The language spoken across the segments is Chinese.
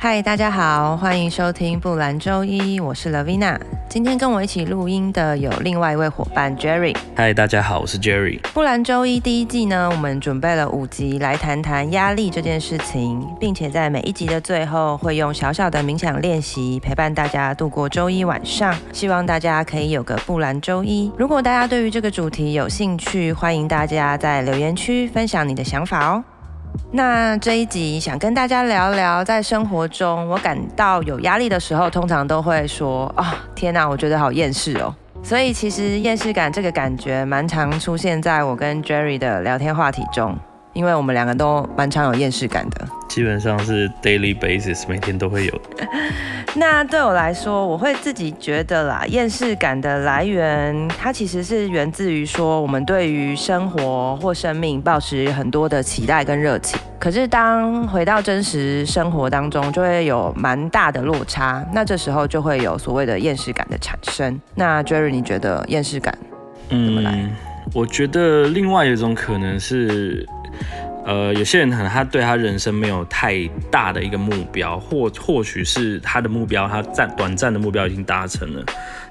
嗨，大家好，欢迎收听布兰周一，我是 Lavina。今天跟我一起录音的有另外一位伙伴 Jerry。嗨，大家好，我是 Jerry。布兰周一第一季呢，我们准备了五集来谈谈压力这件事情，并且在每一集的最后会用小小的冥想练习陪伴大家度过周一晚上。希望大家可以有个布兰周一。如果大家对于这个主题有兴趣，欢迎大家在留言区分享你的想法哦。那这一集想跟大家聊聊，在生活中我感到有压力的时候，通常都会说：“啊、天哪，我觉得好厌世哦。”所以其实厌世感这个感觉蛮常出现在我跟 Jerry 的聊天话题中。因为我们两个都蛮常有厌世感的，基本上是 daily basis，每天都会有。那对我来说，我会自己觉得啦，厌世感的来源，它其实是源自于说，我们对于生活或生命抱持很多的期待跟热情，可是当回到真实生活当中，就会有蛮大的落差，那这时候就会有所谓的厌世感的产生。那 Jerry，你觉得厌世感怎么来？嗯，我觉得另外一种可能是。呃，有些人可能他对他人生没有太大的一个目标，或或许是他的目标，他暂短暂的目标已经达成了，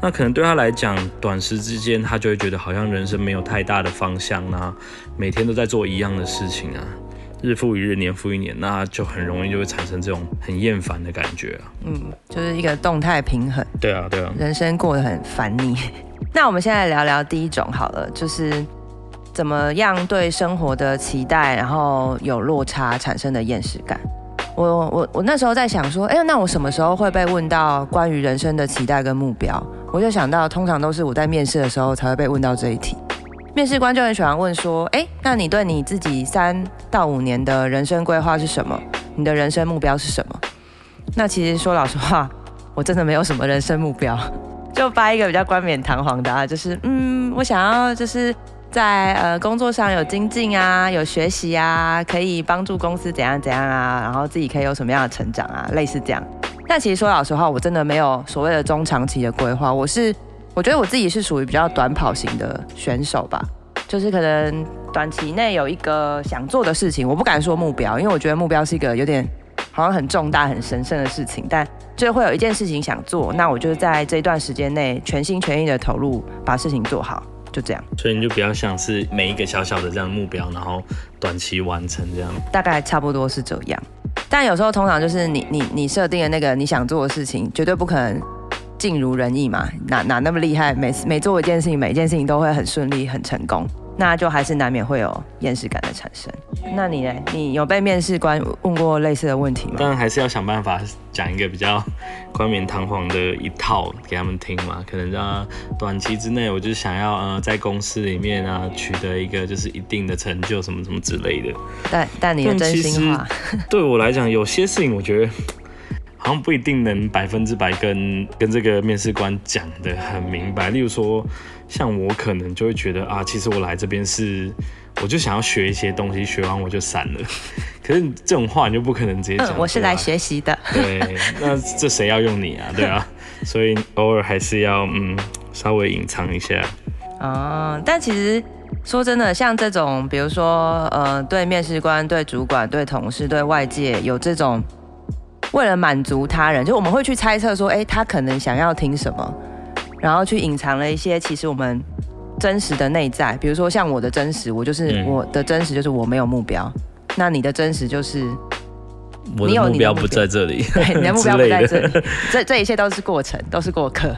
那可能对他来讲，短时之间他就会觉得好像人生没有太大的方向啊，每天都在做一样的事情啊，日复一日，年复一年，那就很容易就会产生这种很厌烦的感觉啊。嗯，就是一个动态平衡。对啊，对啊，人生过得很烦腻。那我们现在聊聊第一种好了，就是。怎么样对生活的期待，然后有落差产生的厌世感？我我我那时候在想说，哎，那我什么时候会被问到关于人生的期待跟目标？我就想到，通常都是我在面试的时候才会被问到这一题。面试官就很喜欢问说，哎，那你对你自己三到五年的人生规划是什么？你的人生目标是什么？那其实说老实话，我真的没有什么人生目标，就掰一个比较冠冕堂皇的啊，就是嗯，我想要就是。在呃工作上有精进啊，有学习啊，可以帮助公司怎样怎样啊，然后自己可以有什么样的成长啊，类似这样。但其实说老实话，我真的没有所谓的中长期的规划。我是我觉得我自己是属于比较短跑型的选手吧，就是可能短期内有一个想做的事情，我不敢说目标，因为我觉得目标是一个有点好像很重大、很神圣的事情，但就会有一件事情想做，那我就在这段时间内全心全意的投入，把事情做好。就这样，所以你就比较像是每一个小小的这样目标，然后短期完成这样，大概差不多是这样。但有时候通常就是你你你设定的那个你想做的事情，绝对不可能尽如人意嘛，哪哪那么厉害，每每做一件事情，每一件事情都会很顺利很成功。那就还是难免会有厌世感的产生。那你呢？你有被面试官问过类似的问题吗？当然还是要想办法讲一个比较冠冕堂皇的一套给他们听嘛。可能啊，短期之内我就想要呃在公司里面啊取得一个就是一定的成就什么什么之类的。但但你的真心话，对我来讲，有些事情我觉得好像不一定能百分之百跟跟这个面试官讲的很明白。例如说。像我可能就会觉得啊，其实我来这边是，我就想要学一些东西，学完我就散了。可是这种话你就不可能直接讲。嗯，我是来学习的。对，那这谁要用你啊？对啊，所以偶尔还是要嗯稍微隐藏一下。哦，但其实说真的，像这种，比如说呃，对面试官、对主管、对同事、对外界有这种为了满足他人，就我们会去猜测说，哎，他可能想要听什么。然后去隐藏了一些其实我们真实的内在，比如说像我的真实，我就是、嗯、我的真实就是我没有目标。那你的真实就是你有目标不在这里，对，你的目标不在这里。这这一切都是过程，都是过客。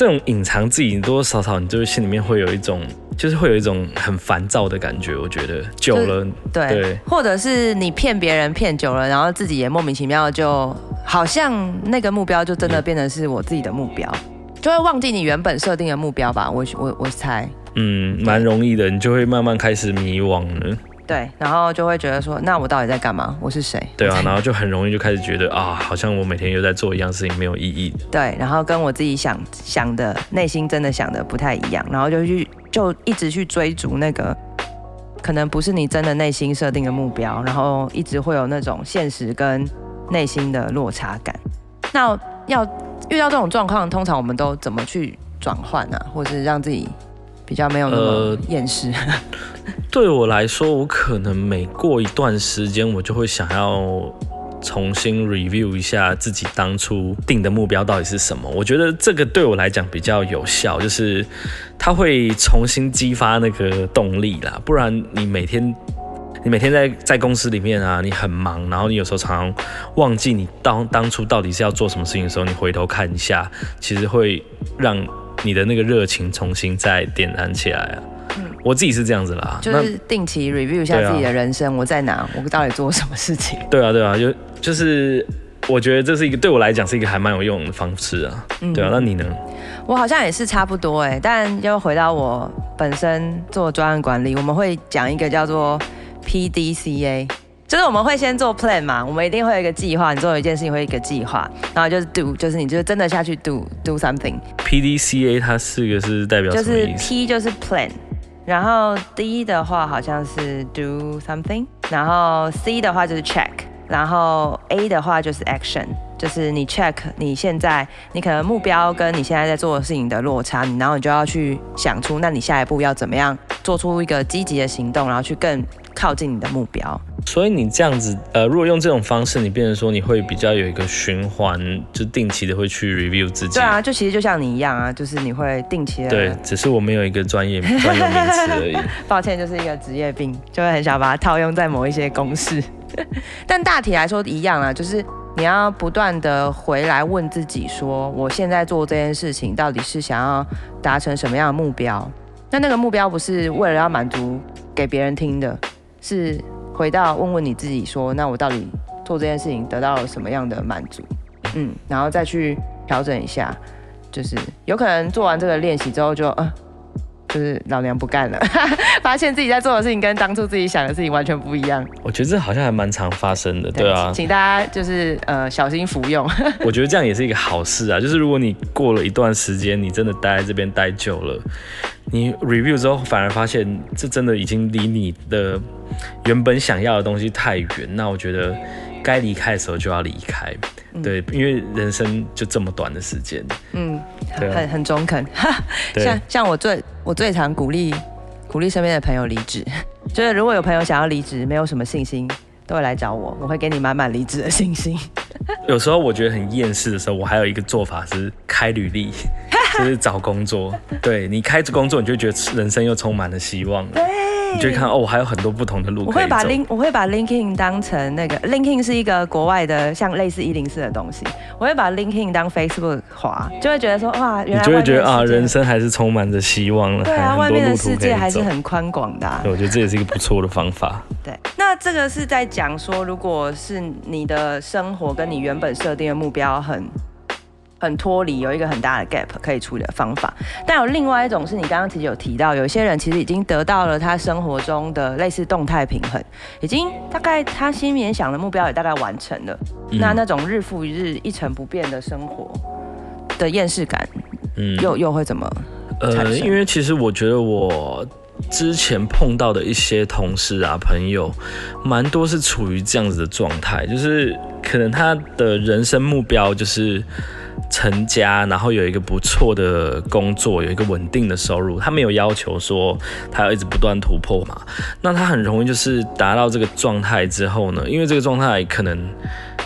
这种隐藏自己多多少少，你就是心里面会有一种，就是会有一种很烦躁的感觉。我觉得久了，对，对，或者是你骗别人骗久了，然后自己也莫名其妙，就好像那个目标就真的变成是我自己的目标。嗯就会忘记你原本设定的目标吧，我我我猜，嗯，蛮容易的，你就会慢慢开始迷惘了。对，然后就会觉得说，那我到底在干嘛？我是谁？对啊，然后就很容易就开始觉得啊，好像我每天又在做一样事情，没有意义的。对，然后跟我自己想想的，内心真的想的不太一样，然后就去就一直去追逐那个，可能不是你真的内心设定的目标，然后一直会有那种现实跟内心的落差感。那要。遇到这种状况，通常我们都怎么去转换呢？或是让自己比较没有那么厌世？呃、对我来说，我可能每过一段时间，我就会想要。重新 review 一下自己当初定的目标到底是什么？我觉得这个对我来讲比较有效，就是它会重新激发那个动力啦。不然你每天你每天在在公司里面啊，你很忙，然后你有时候常常忘记你当当初到底是要做什么事情的时候，你回头看一下，其实会让你的那个热情重新再点燃起来啊。我自己是这样子啦，就是定期 review 一下自己的人生，啊、我在哪，我到底做什么事情？对啊，对啊，就就是我觉得这是一个对我来讲是一个还蛮有用的方式啊。嗯、对啊，那你呢？我好像也是差不多哎，但又回到我本身做专案管理，我们会讲一个叫做 PDCA，就是我们会先做 plan 嘛，我们一定会有一个计划，你做一件事情会有一个计划，然后就是 do，就是你就真的下去 do do something。PDCA 它四个是代表什么意思？就是 P 就是 plan。然后 D 的话好像是 do something，然后 C 的话就是 check，然后 A 的话就是 action，就是你 check 你现在你可能目标跟你现在在做的事情的落差，你然后你就要去想出，那你下一步要怎么样做出一个积极的行动，然后去更靠近你的目标。所以你这样子，呃，如果用这种方式，你变成说你会比较有一个循环，就定期的会去 review 自己。对啊，就其实就像你一样啊，就是你会定期的。对，只是我没有一个专业专业名词而已。抱歉，就是一个职业病，就会很想把它套用在某一些公式。但大体来说一样啊，就是你要不断的回来问自己说，我现在做这件事情到底是想要达成什么样的目标？那那个目标不是为了要满足给别人听的，是。回到问问你自己说，那我到底做这件事情得到了什么样的满足？嗯，然后再去调整一下，就是有可能做完这个练习之后就，呃，就是老娘不干了，发现自己在做的事情跟当初自己想的事情完全不一样。我觉得这好像还蛮常发生的，对，对啊，请大家就是呃小心服用。我觉得这样也是一个好事啊，就是如果你过了一段时间，你真的待在这边待久了，你 review 之后反而发现这真的已经离你的。原本想要的东西太远，那我觉得该离开的时候就要离开，嗯、对，因为人生就这么短的时间，嗯，对啊、很很中肯，像像我最我最常鼓励鼓励身边的朋友离职，就是如果有朋友想要离职，没有什么信心，都会来找我，我会给你满满离职的信心。有时候我觉得很厌世的时候，我还有一个做法是开履历，就是找工作，对，你开着工作，你就觉得人生又充满了希望了。对你就看哦，我还有很多不同的路。我会把 Link，我会把 LinkedIn 当成那个 LinkedIn 是一个国外的像类似一零四的东西。我会把 LinkedIn 当 Facebook 滑，就会觉得说哇，原来你就会觉得啊，人生还是充满着希望了。对啊，外面的世界还是很宽广的啊。对，我觉得这也是一个不错的方法。对，那这个是在讲说，如果是你的生活跟你原本设定的目标很。很脱离，有一个很大的 gap 可以处理的方法，但有另外一种是你刚刚其实有提到，有些人其实已经得到了他生活中的类似动态平衡，已经大概他心里面想的目标也大概完成了，嗯、那那种日复一日一成不变的生活的厌世感，嗯，又又会怎么？呃，因为其实我觉得我之前碰到的一些同事啊朋友，蛮多是处于这样子的状态，就是可能他的人生目标就是。成家，然后有一个不错的工作，有一个稳定的收入。他没有要求说他要一直不断突破嘛。那他很容易就是达到这个状态之后呢，因为这个状态可能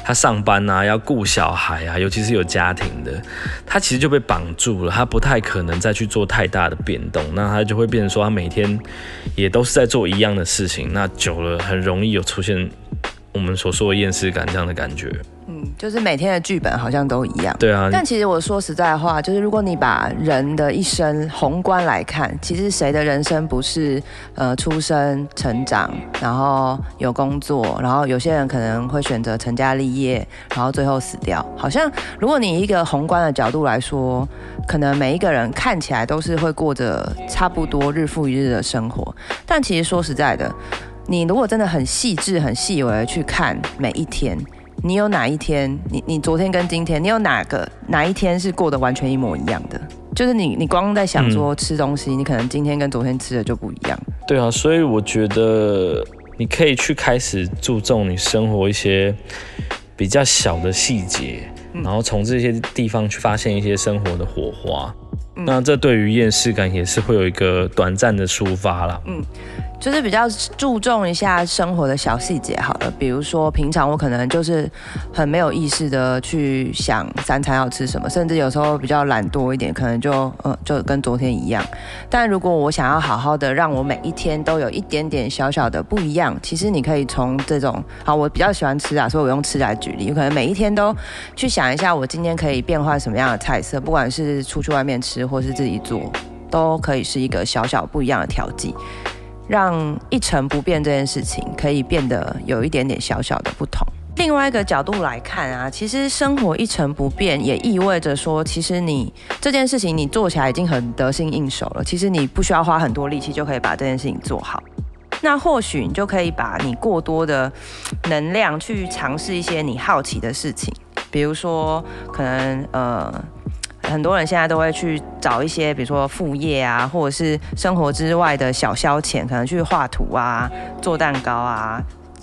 他上班啊，要顾小孩啊，尤其是有家庭的，他其实就被绑住了。他不太可能再去做太大的变动。那他就会变成说，他每天也都是在做一样的事情。那久了，很容易有出现我们所说的厌世感这样的感觉。就是每天的剧本好像都一样，对啊。但其实我说实在话，就是如果你把人的一生宏观来看，其实谁的人生不是呃出生、成长，然后有工作，然后有些人可能会选择成家立业，然后最后死掉。好像如果你一个宏观的角度来说，可能每一个人看起来都是会过着差不多日复一日的生活。但其实说实在的，你如果真的很细致、很细微的去看每一天。你有哪一天，你你昨天跟今天，你有哪个哪一天是过得完全一模一样的？就是你你光在想说吃东西，嗯、你可能今天跟昨天吃的就不一样。对啊，所以我觉得你可以去开始注重你生活一些比较小的细节，然后从这些地方去发现一些生活的火花。那这对于厌世感也是会有一个短暂的抒发啦。嗯，就是比较注重一下生活的小细节好了，比如说平常我可能就是很没有意识的去想三餐要吃什么，甚至有时候比较懒惰一点，可能就嗯就跟昨天一样。但如果我想要好好的让我每一天都有一点点小小的不一样，其实你可以从这种好，我比较喜欢吃啊，所以我用吃来举例，有可能每一天都去想一下我今天可以变换什么样的菜色，不管是出去外面吃。或是自己做，都可以是一个小小不一样的调剂，让一成不变这件事情可以变得有一点点小小的不同。另外一个角度来看啊，其实生活一成不变，也意味着说，其实你这件事情你做起来已经很得心应手了。其实你不需要花很多力气就可以把这件事情做好。那或许你就可以把你过多的能量去尝试一些你好奇的事情，比如说可能呃。很多人现在都会去找一些，比如说副业啊，或者是生活之外的小消遣，可能去画图啊、做蛋糕啊、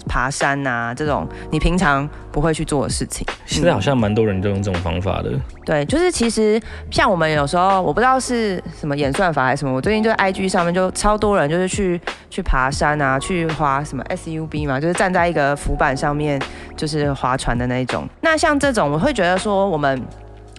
爬山啊这种你平常不会去做的事情。现在好像蛮多人都用这种方法的。嗯。对，就是其实像我们有时候，我不知道是什么演算法还是什么，我最近就在 IG 上面就超多人就是去去爬山啊，去滑什么 SUB 嘛，就是站在一个浮板上面就是划船的那一种。那像这种，我会觉得说我们。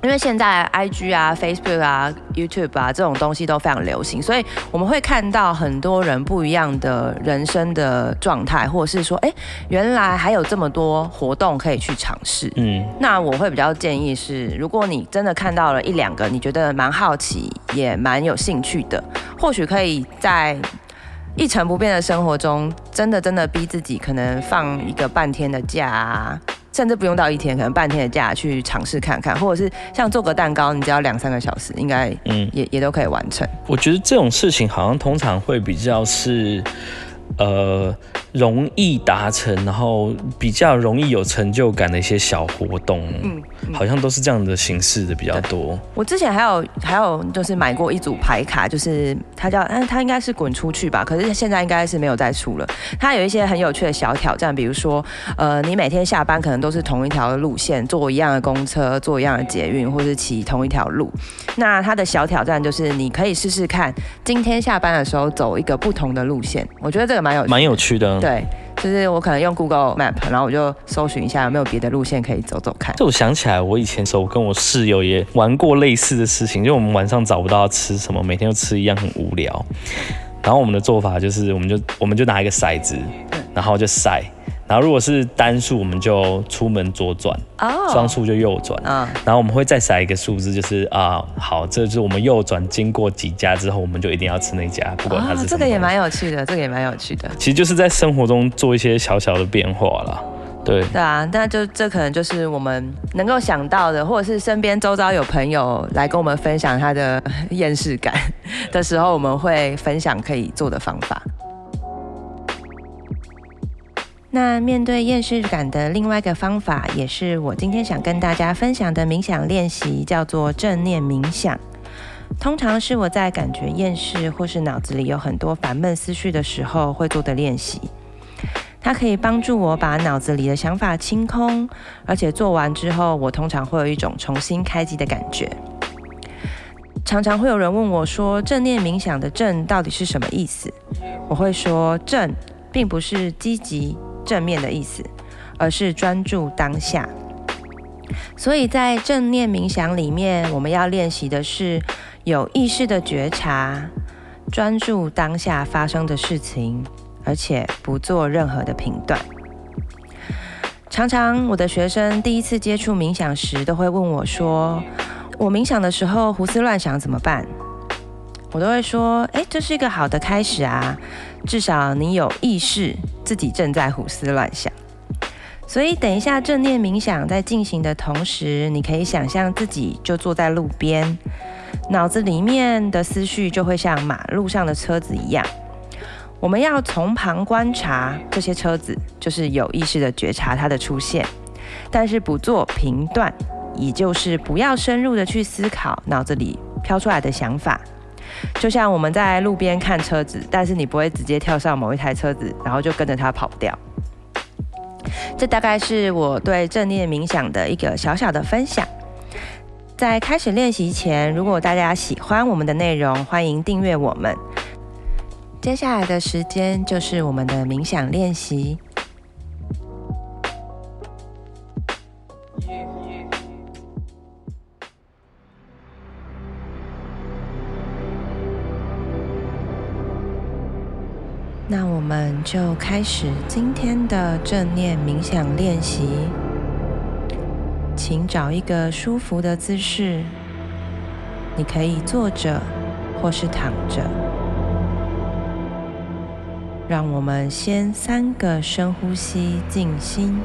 因为现在 IG 啊、Facebook 啊、YouTube 啊这种东西都非常流行，所以我们会看到很多人不一样的人生的状态，或者是说，哎，原来还有这么多活动可以去尝试。嗯，那我会比较建议是，如果你真的看到了一两个你觉得蛮好奇也蛮有兴趣的，或许可以在一成不变的生活中，真的真的逼自己，可能放一个半天的假啊。甚至不用到一天，可能半天的假去尝试看看，或者是像做个蛋糕，你只要两三个小时，应该嗯也也都可以完成。我觉得这种事情好像通常会比较是。呃，容易达成，然后比较容易有成就感的一些小活动，嗯，嗯，好像都是这样的形式的比较多。我之前还有还有就是买过一组牌卡，就是它叫，嗯，它应该是滚出去吧，可是现在应该是没有再出了。它有一些很有趣的小挑战，比如说，呃，你每天下班可能都是同一条路线，坐一样的公车，坐一样的捷运，或是骑同一条路。那它的小挑战就是你可以试试看，今天下班的时候走一个不同的路线。我觉得这个。蛮有蛮有趣的，对，就是我可能用 Google Map，然后我就搜寻一下有没有别的路线可以走走看。这我想起来，我以前时候跟我室友也玩过类似的事情，就我们晚上找不到要吃什么，每天都吃一样，很无聊。然后我们的做法就是，我们就我们就拿一个骰子，然后就骰。然后如果是单数，我们就出门左转；双数就右转。嗯，然后我们会再筛一个数字，就是啊，好，这就是我们右转经过几家之后，我们就一定要吃那家，不管它是。这个也蛮有趣的，这个也蛮有趣的。其实就是在生活中做一些小小的变化啦。对。对啊，那就这可能就是我们能够想到的，或者是身边周遭有朋友来跟我们分享他的厌世感的时候，我们会分享可以做的方法。那面对厌世感的另外一个方法，也是我今天想跟大家分享的冥想练习，叫做正念冥想。通常是我在感觉厌世或是脑子里有很多烦闷思绪的时候会做的练习。它可以帮助我把脑子里的想法清空，而且做完之后，我通常会有一种重新开机的感觉。常常会有人问我说，正念冥想的“正”到底是什么意思？我会说，正并不是积极。正面的意思，而是专注当下。所以在正念冥想里面，我们要练习的是有意识的觉察，专注当下发生的事情，而且不做任何的评断。常常我的学生第一次接触冥想时，都会问我说：“我冥想的时候胡思乱想怎么办？”我都会说：“诶，这是一个好的开始啊，至少你有意识。”自己正在胡思乱想，所以等一下正念冥想在进行的同时，你可以想象自己就坐在路边，脑子里面的思绪就会像马路上的车子一样。我们要从旁观察这些车子，就是有意识的觉察它的出现，但是不做评断，也就是不要深入的去思考脑子里飘出来的想法。就像我们在路边看车子，但是你不会直接跳上某一台车子，然后就跟着它跑掉。这大概是我对正念冥想的一个小小的分享。在开始练习前，如果大家喜欢我们的内容，欢迎订阅我们。接下来的时间就是我们的冥想练习。就开始今天的正念冥想练习。请找一个舒服的姿势，你可以坐着或是躺着。让我们先三个深呼吸，静心，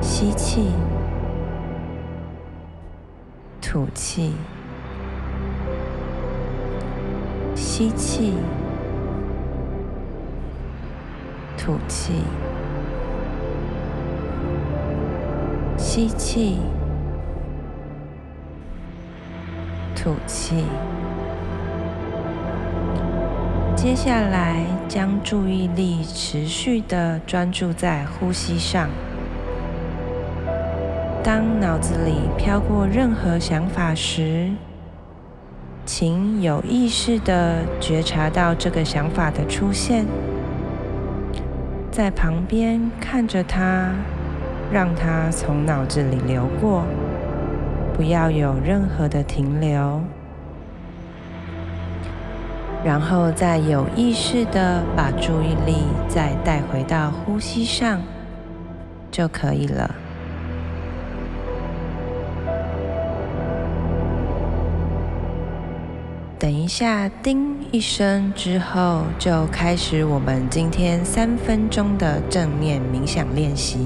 吸气，吐气，吸气，吐气。吸气，吐气。接下来，将注意力持续地专注在呼吸上。当脑子里飘过任何想法时，请有意识地觉察到这个想法的出现，在旁边看着它。让它从脑子里流过，不要有任何的停留，然后再有意识的把注意力再带回到呼吸上就可以了。等一下，叮一声之后，就开始我们今天三分钟的正念冥想练习。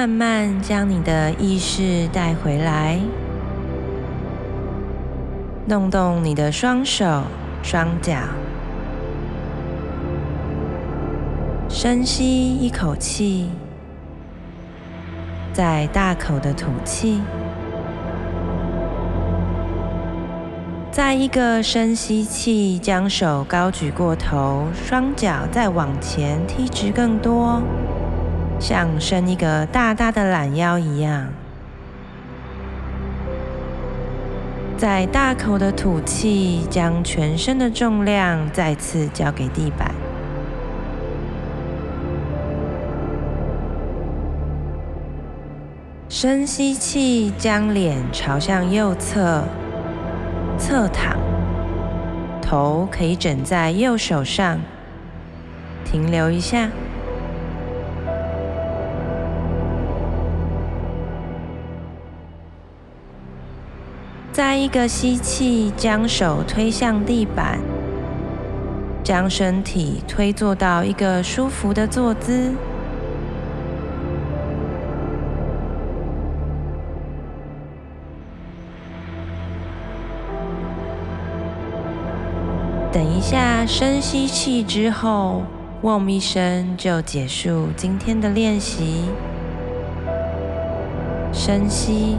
慢慢将你的意识带回来，弄动你的双手、双脚，深吸一口气，再大口的吐气。再一个深吸气，将手高举过头，双脚再往前踢直更多。像伸一个大大的懒腰一样，在大口的吐气，将全身的重量再次交给地板。深吸气，将脸朝向右侧，侧躺，头可以枕在右手上，停留一下。再一个吸气，将手推向地板，将身体推坐到一个舒服的坐姿。等一下，深吸气之后，嗡一声就结束今天的练习。深吸。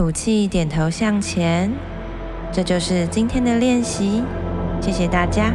吐气，点头向前，这就是今天的练习。谢谢大家。